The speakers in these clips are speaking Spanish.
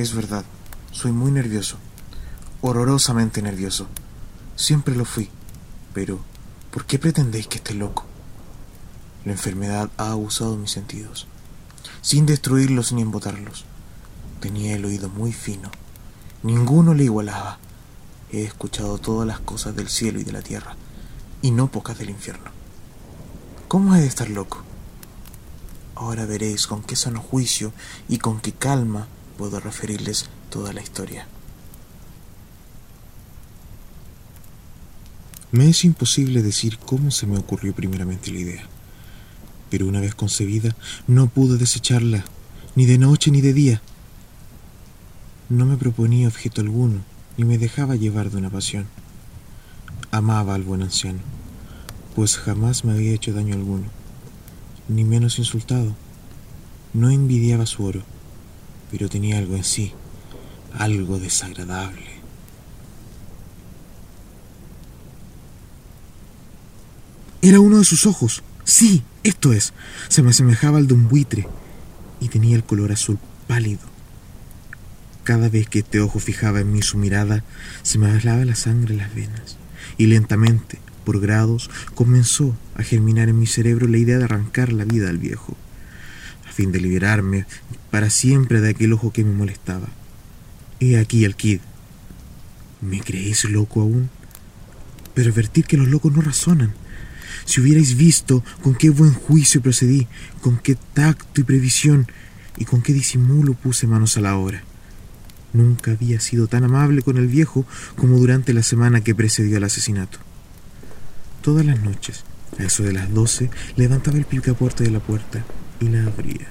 Es verdad, soy muy nervioso, horrorosamente nervioso. Siempre lo fui, pero ¿por qué pretendéis que esté loco? La enfermedad ha abusado mis sentidos, sin destruirlos ni embotarlos. Tenía el oído muy fino, ninguno le igualaba. He escuchado todas las cosas del cielo y de la tierra, y no pocas del infierno. ¿Cómo he de estar loco? Ahora veréis con qué sano juicio y con qué calma puedo referirles toda la historia. Me es imposible decir cómo se me ocurrió primeramente la idea, pero una vez concebida no pude desecharla, ni de noche ni de día. No me proponía objeto alguno, ni me dejaba llevar de una pasión. Amaba al buen anciano, pues jamás me había hecho daño alguno, ni menos insultado. No envidiaba su oro, pero tenía algo en sí, algo desagradable. Era uno de sus ojos. Sí, esto es. Se me asemejaba al de un buitre y tenía el color azul pálido. Cada vez que este ojo fijaba en mí su mirada, se me bailaba la sangre en las venas y lentamente, por grados, comenzó a germinar en mi cerebro la idea de arrancar la vida al viejo, fin de liberarme para siempre de aquel ojo que me molestaba. He aquí el kid. ¿Me creéis loco aún? Pero advertir que los locos no razonan si hubierais visto con qué buen juicio procedí, con qué tacto y previsión, y con qué disimulo puse manos a la obra. Nunca había sido tan amable con el viejo como durante la semana que precedió al asesinato. Todas las noches, a eso de las doce, levantaba el picaporte de la puerta y la abría.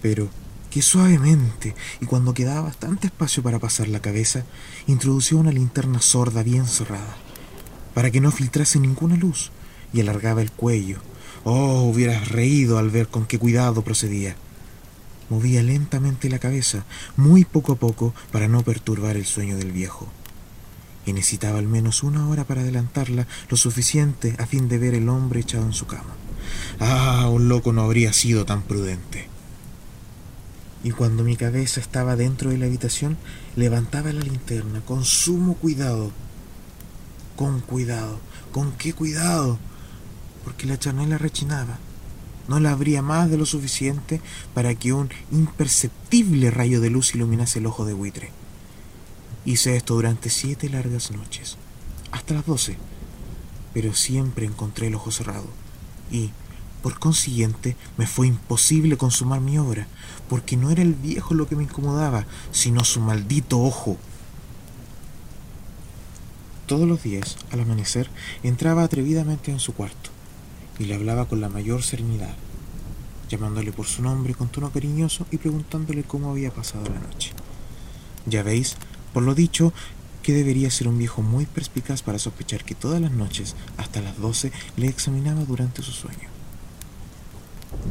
Pero, que suavemente, y cuando quedaba bastante espacio para pasar la cabeza, introdució una linterna sorda bien cerrada para que no filtrase ninguna luz, y alargaba el cuello. Oh, hubieras reído al ver con qué cuidado procedía. Movía lentamente la cabeza, muy poco a poco, para no perturbar el sueño del viejo. Y necesitaba al menos una hora para adelantarla, lo suficiente a fin de ver el hombre echado en su cama. Ah, un loco no habría sido tan prudente. Y cuando mi cabeza estaba dentro de la habitación, levantaba la linterna con sumo cuidado con cuidado. ¿Con qué cuidado? Porque la chanela rechinaba. No la abría más de lo suficiente para que un imperceptible rayo de luz iluminase el ojo de buitre. Hice esto durante siete largas noches, hasta las doce, pero siempre encontré el ojo cerrado y, por consiguiente, me fue imposible consumar mi obra, porque no era el viejo lo que me incomodaba, sino su maldito ojo. Todos los días, al amanecer, entraba atrevidamente en su cuarto y le hablaba con la mayor serenidad, llamándole por su nombre con tono cariñoso y preguntándole cómo había pasado la noche. Ya veis, por lo dicho, que debería ser un viejo muy perspicaz para sospechar que todas las noches, hasta las doce, le examinaba durante su sueño.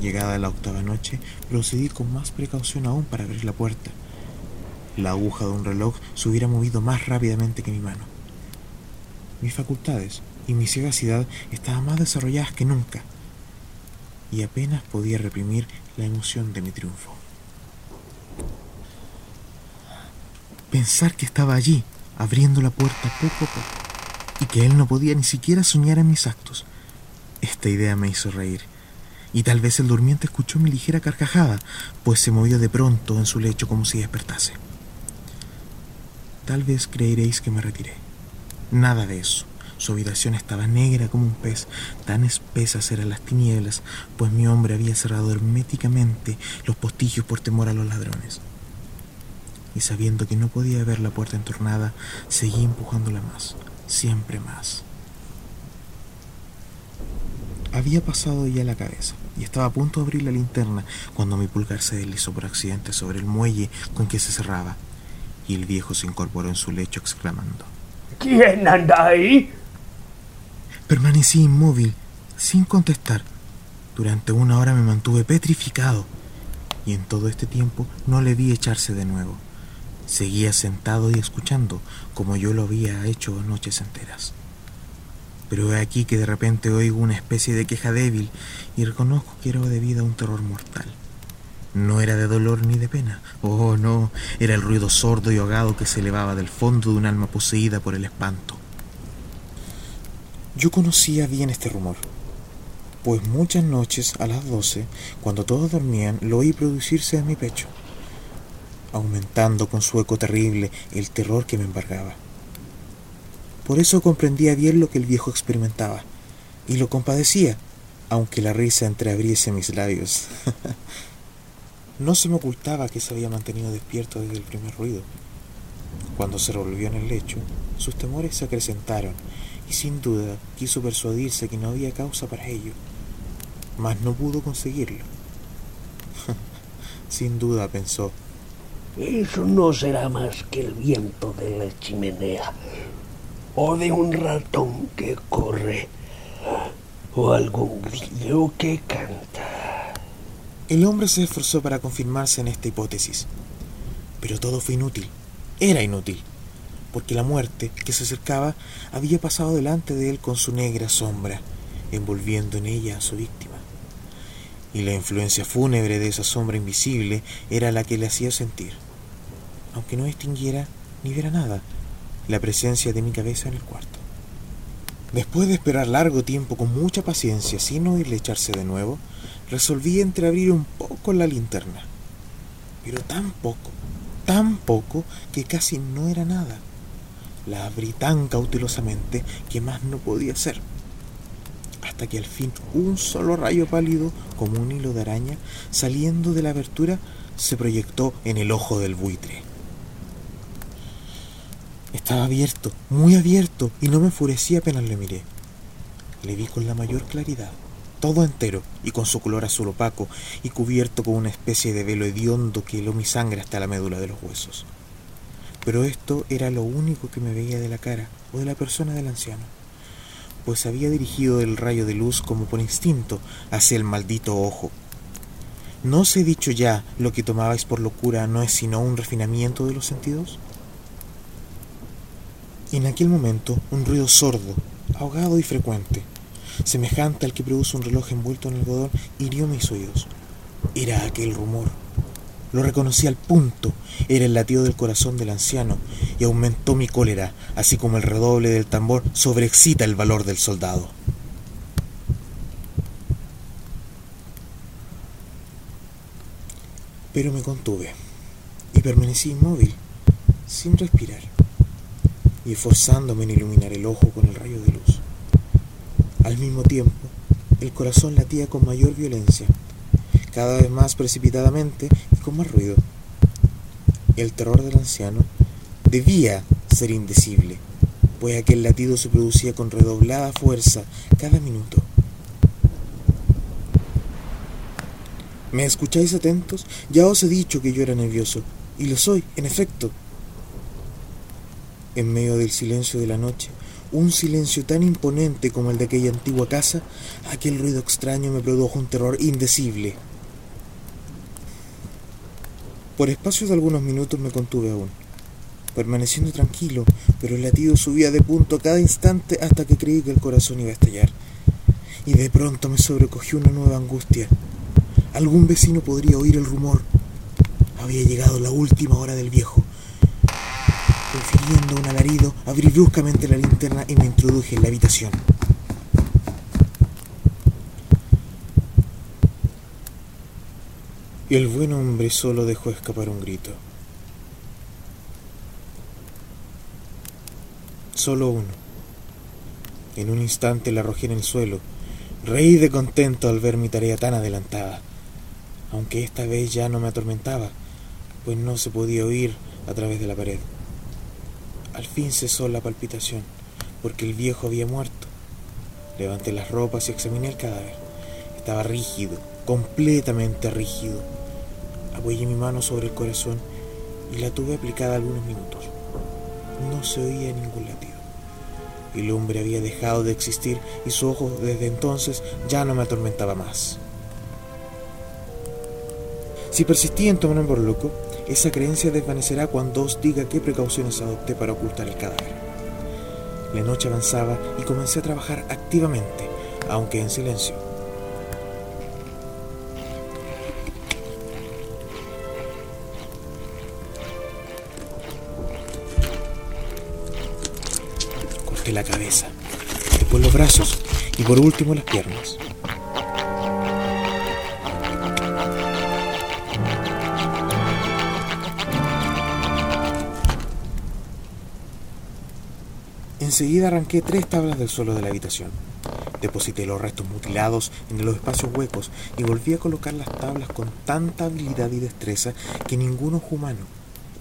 Llegada la octava noche, procedí con más precaución aún para abrir la puerta. La aguja de un reloj se hubiera movido más rápidamente que mi mano. Mis facultades y mi sagacidad estaban más desarrolladas que nunca, y apenas podía reprimir la emoción de mi triunfo. Pensar que estaba allí, abriendo la puerta poco a poco, y que él no podía ni siquiera soñar en mis actos. Esta idea me hizo reír, y tal vez el durmiente escuchó mi ligera carcajada, pues se movió de pronto en su lecho como si despertase. Tal vez creeréis que me retiré. Nada de eso. Su habitación estaba negra como un pez, tan espesas eran las tinieblas, pues mi hombre había cerrado herméticamente los postillos por temor a los ladrones. Y sabiendo que no podía ver la puerta entornada, seguí empujándola más, siempre más. Había pasado ya la cabeza y estaba a punto de abrir la linterna cuando mi pulgar se deslizó por accidente sobre el muelle con que se cerraba, y el viejo se incorporó en su lecho exclamando. ¿Quién anda ahí? Permanecí inmóvil, sin contestar. Durante una hora me mantuve petrificado y en todo este tiempo no le vi echarse de nuevo. Seguía sentado y escuchando, como yo lo había hecho noches enteras. Pero he aquí que de repente oigo una especie de queja débil y reconozco que era debida a un terror mortal. No era de dolor ni de pena. Oh, no, era el ruido sordo y ahogado que se elevaba del fondo de un alma poseída por el espanto. Yo conocía bien este rumor, pues muchas noches a las doce, cuando todos dormían, lo oí producirse en mi pecho, aumentando con su eco terrible el terror que me embargaba. Por eso comprendía bien lo que el viejo experimentaba, y lo compadecía, aunque la risa entreabriese mis labios. no se me ocultaba que se había mantenido despierto desde el primer ruido. Cuando se revolvió en el lecho, sus temores se acrecentaron y sin duda quiso persuadirse que no había causa para ello, mas no pudo conseguirlo. sin duda pensó. Eso no será más que el viento de la chimenea, o de un ratón que corre, o algún grillo que canta. El hombre se esforzó para confirmarse en esta hipótesis, pero todo fue inútil. Era inútil porque la muerte que se acercaba había pasado delante de él con su negra sombra, envolviendo en ella a su víctima. Y la influencia fúnebre de esa sombra invisible era la que le hacía sentir, aunque no distinguiera ni viera nada, la presencia de mi cabeza en el cuarto. Después de esperar largo tiempo con mucha paciencia sin oírle echarse de nuevo, resolví entreabrir un poco la linterna. Pero tan poco, tan poco que casi no era nada. La abrí tan cautelosamente que más no podía hacer. Hasta que al fin un solo rayo pálido, como un hilo de araña, saliendo de la abertura, se proyectó en el ojo del buitre. Estaba abierto, muy abierto, y no me enfurecí apenas le miré. Le vi con la mayor claridad, todo entero, y con su color azul opaco, y cubierto con una especie de velo hediondo que heló mi sangre hasta la médula de los huesos pero esto era lo único que me veía de la cara o de la persona del anciano, pues había dirigido el rayo de luz como por instinto hacia el maldito ojo. ¿No os he dicho ya lo que tomabais por locura no es sino un refinamiento de los sentidos? Y en aquel momento un ruido sordo, ahogado y frecuente, semejante al que produce un reloj envuelto en algodón, hirió mis oídos. Era aquel rumor lo reconocí al punto. Era el latido del corazón del anciano y aumentó mi cólera, así como el redoble del tambor sobreexcita el valor del soldado. Pero me contuve y permanecí inmóvil, sin respirar, y esforzándome en iluminar el ojo con el rayo de luz. Al mismo tiempo, el corazón latía con mayor violencia, cada vez más precipitadamente con más ruido. El terror del anciano debía ser indecible, pues aquel latido se producía con redoblada fuerza cada minuto. ¿Me escucháis atentos? Ya os he dicho que yo era nervioso, y lo soy, en efecto. En medio del silencio de la noche, un silencio tan imponente como el de aquella antigua casa, aquel ruido extraño me produjo un terror indecible. Por espacio de algunos minutos me contuve aún, permaneciendo tranquilo, pero el latido subía de punto cada instante hasta que creí que el corazón iba a estallar. Y de pronto me sobrecogió una nueva angustia. Algún vecino podría oír el rumor. Había llegado la última hora del viejo. Prefiriendo un alarido, abrí bruscamente la linterna y me introduje en la habitación. Y el buen hombre solo dejó escapar un grito. Solo uno. En un instante la arrojé en el suelo. Reí de contento al ver mi tarea tan adelantada, aunque esta vez ya no me atormentaba, pues no se podía oír a través de la pared. Al fin cesó la palpitación, porque el viejo había muerto. Levanté las ropas y examiné el cadáver. Estaba rígido, completamente rígido Apoyé mi mano sobre el corazón y la tuve aplicada algunos minutos. No se oía ningún latido. El hombre había dejado de existir y su ojo desde entonces ya no me atormentaba más. Si persistí en tomarme por loco, esa creencia desvanecerá cuando os diga qué precauciones adopté para ocultar el cadáver. La noche avanzaba y comencé a trabajar activamente, aunque en silencio. La cabeza, después los brazos y por último las piernas. Enseguida arranqué tres tablas del suelo de la habitación. Deposité los restos mutilados en los espacios huecos y volví a colocar las tablas con tanta habilidad y destreza que ningún ojo humano,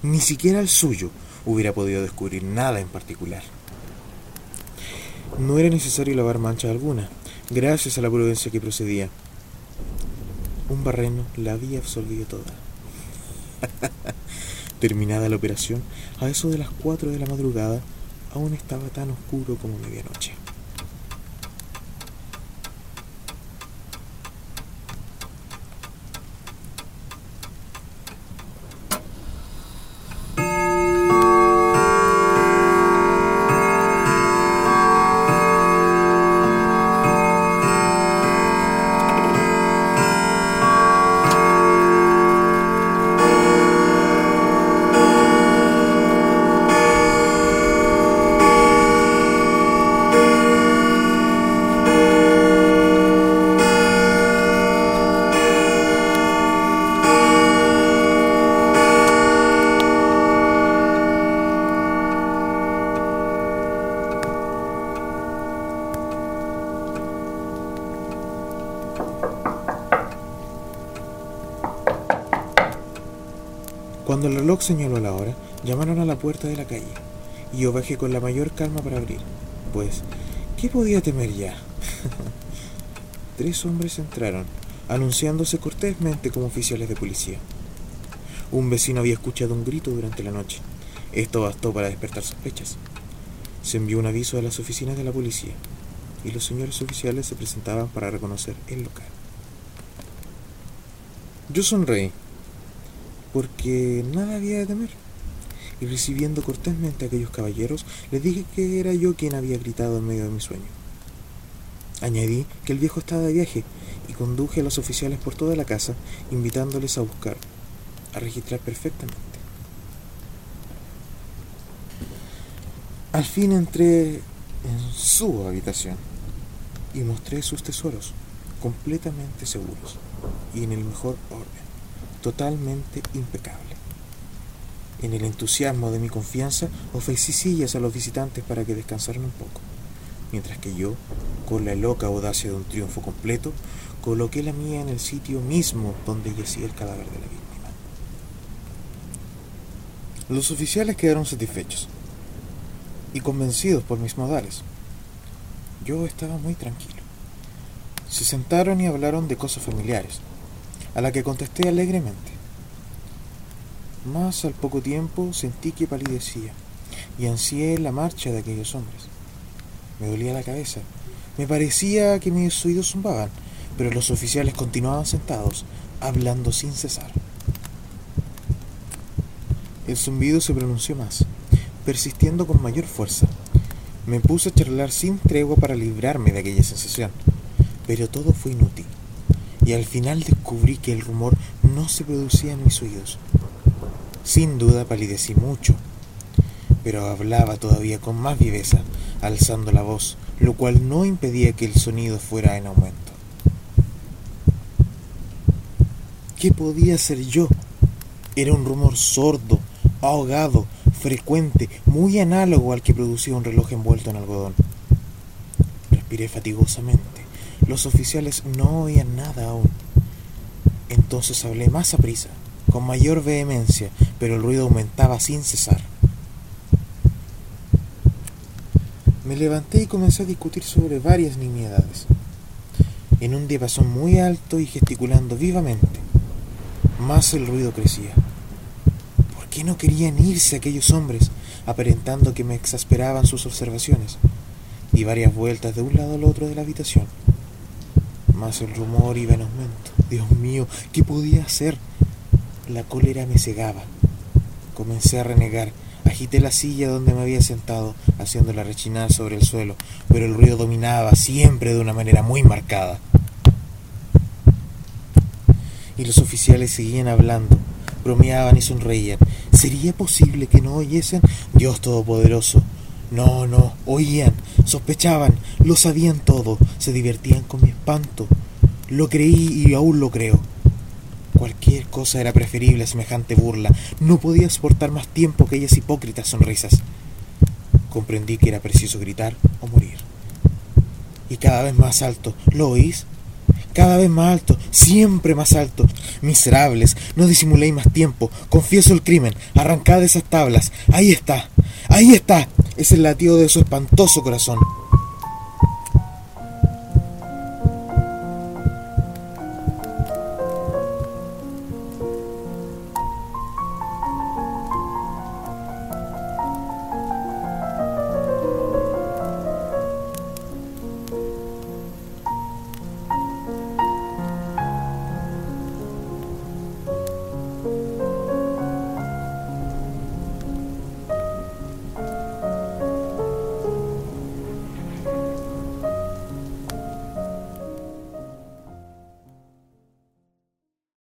ni siquiera el suyo, hubiera podido descubrir nada en particular. No era necesario lavar mancha alguna, gracias a la prudencia que procedía. Un barreno la había absorbido toda. Terminada la operación, a eso de las cuatro de la madrugada, aún estaba tan oscuro como medianoche. Cuando el reloj señaló la hora, llamaron a la puerta de la calle, y yo bajé con la mayor calma para abrir, pues, ¿qué podía temer ya? Tres hombres entraron, anunciándose cortésmente como oficiales de policía. Un vecino había escuchado un grito durante la noche. Esto bastó para despertar sospechas. Se envió un aviso a las oficinas de la policía, y los señores oficiales se presentaban para reconocer el local. Yo sonreí porque nada había de temer. Y recibiendo cortésmente a aquellos caballeros, les dije que era yo quien había gritado en medio de mi sueño. Añadí que el viejo estaba de viaje y conduje a los oficiales por toda la casa, invitándoles a buscar, a registrar perfectamente. Al fin entré en su habitación y mostré sus tesoros, completamente seguros y en el mejor orden totalmente impecable. En el entusiasmo de mi confianza ofrecí sillas a los visitantes para que descansaran un poco, mientras que yo, con la loca audacia de un triunfo completo, coloqué la mía en el sitio mismo donde yacía el cadáver de la víctima. Los oficiales quedaron satisfechos y convencidos por mis modales. Yo estaba muy tranquilo. Se sentaron y hablaron de cosas familiares, a la que contesté alegremente. Mas al poco tiempo sentí que palidecía y ansié la marcha de aquellos hombres. Me dolía la cabeza. Me parecía que mis oídos zumbaban, pero los oficiales continuaban sentados, hablando sin cesar. El zumbido se pronunció más, persistiendo con mayor fuerza. Me puse a charlar sin tregua para librarme de aquella sensación, pero todo fue inútil y al final descubrí que el rumor no se producía en mis oídos. Sin duda palidecí mucho, pero hablaba todavía con más viveza, alzando la voz, lo cual no impedía que el sonido fuera en aumento. ¿Qué podía ser yo? Era un rumor sordo, ahogado, frecuente, muy análogo al que producía un reloj envuelto en algodón. Respiré fatigosamente los oficiales no oían nada aún. Entonces hablé más a prisa, con mayor vehemencia, pero el ruido aumentaba sin cesar. Me levanté y comencé a discutir sobre varias nimiedades. En un diapasón muy alto y gesticulando vivamente. Más el ruido crecía. ¿Por qué no querían irse aquellos hombres, aparentando que me exasperaban sus observaciones? Di varias vueltas de un lado al otro de la habitación más el rumor iba en aumento. Dios mío, ¿qué podía hacer? La cólera me cegaba. Comencé a renegar. Agité la silla donde me había sentado, haciéndola rechinar sobre el suelo, pero el ruido dominaba siempre de una manera muy marcada. Y los oficiales seguían hablando, bromeaban y sonreían. ¿Sería posible que no oyesen? Dios Todopoderoso, No, no, oían, sospechaban, lo sabían todo, se divertían con mi Lo creí y aún lo creo. Cualquier cosa era preferible a semejante burla. No podía soportar más tiempo aquellas hipócritas sonrisas. Comprendí que era preciso gritar o morir. Y cada vez más alto, ¿lo oís? Cada vez más alto, siempre más alto. Miserables, no disimuléis más tiempo. Confieso el crimen. Arrancad esas tablas. Ahí está. Ahí está. Es el latido de su espantoso corazón.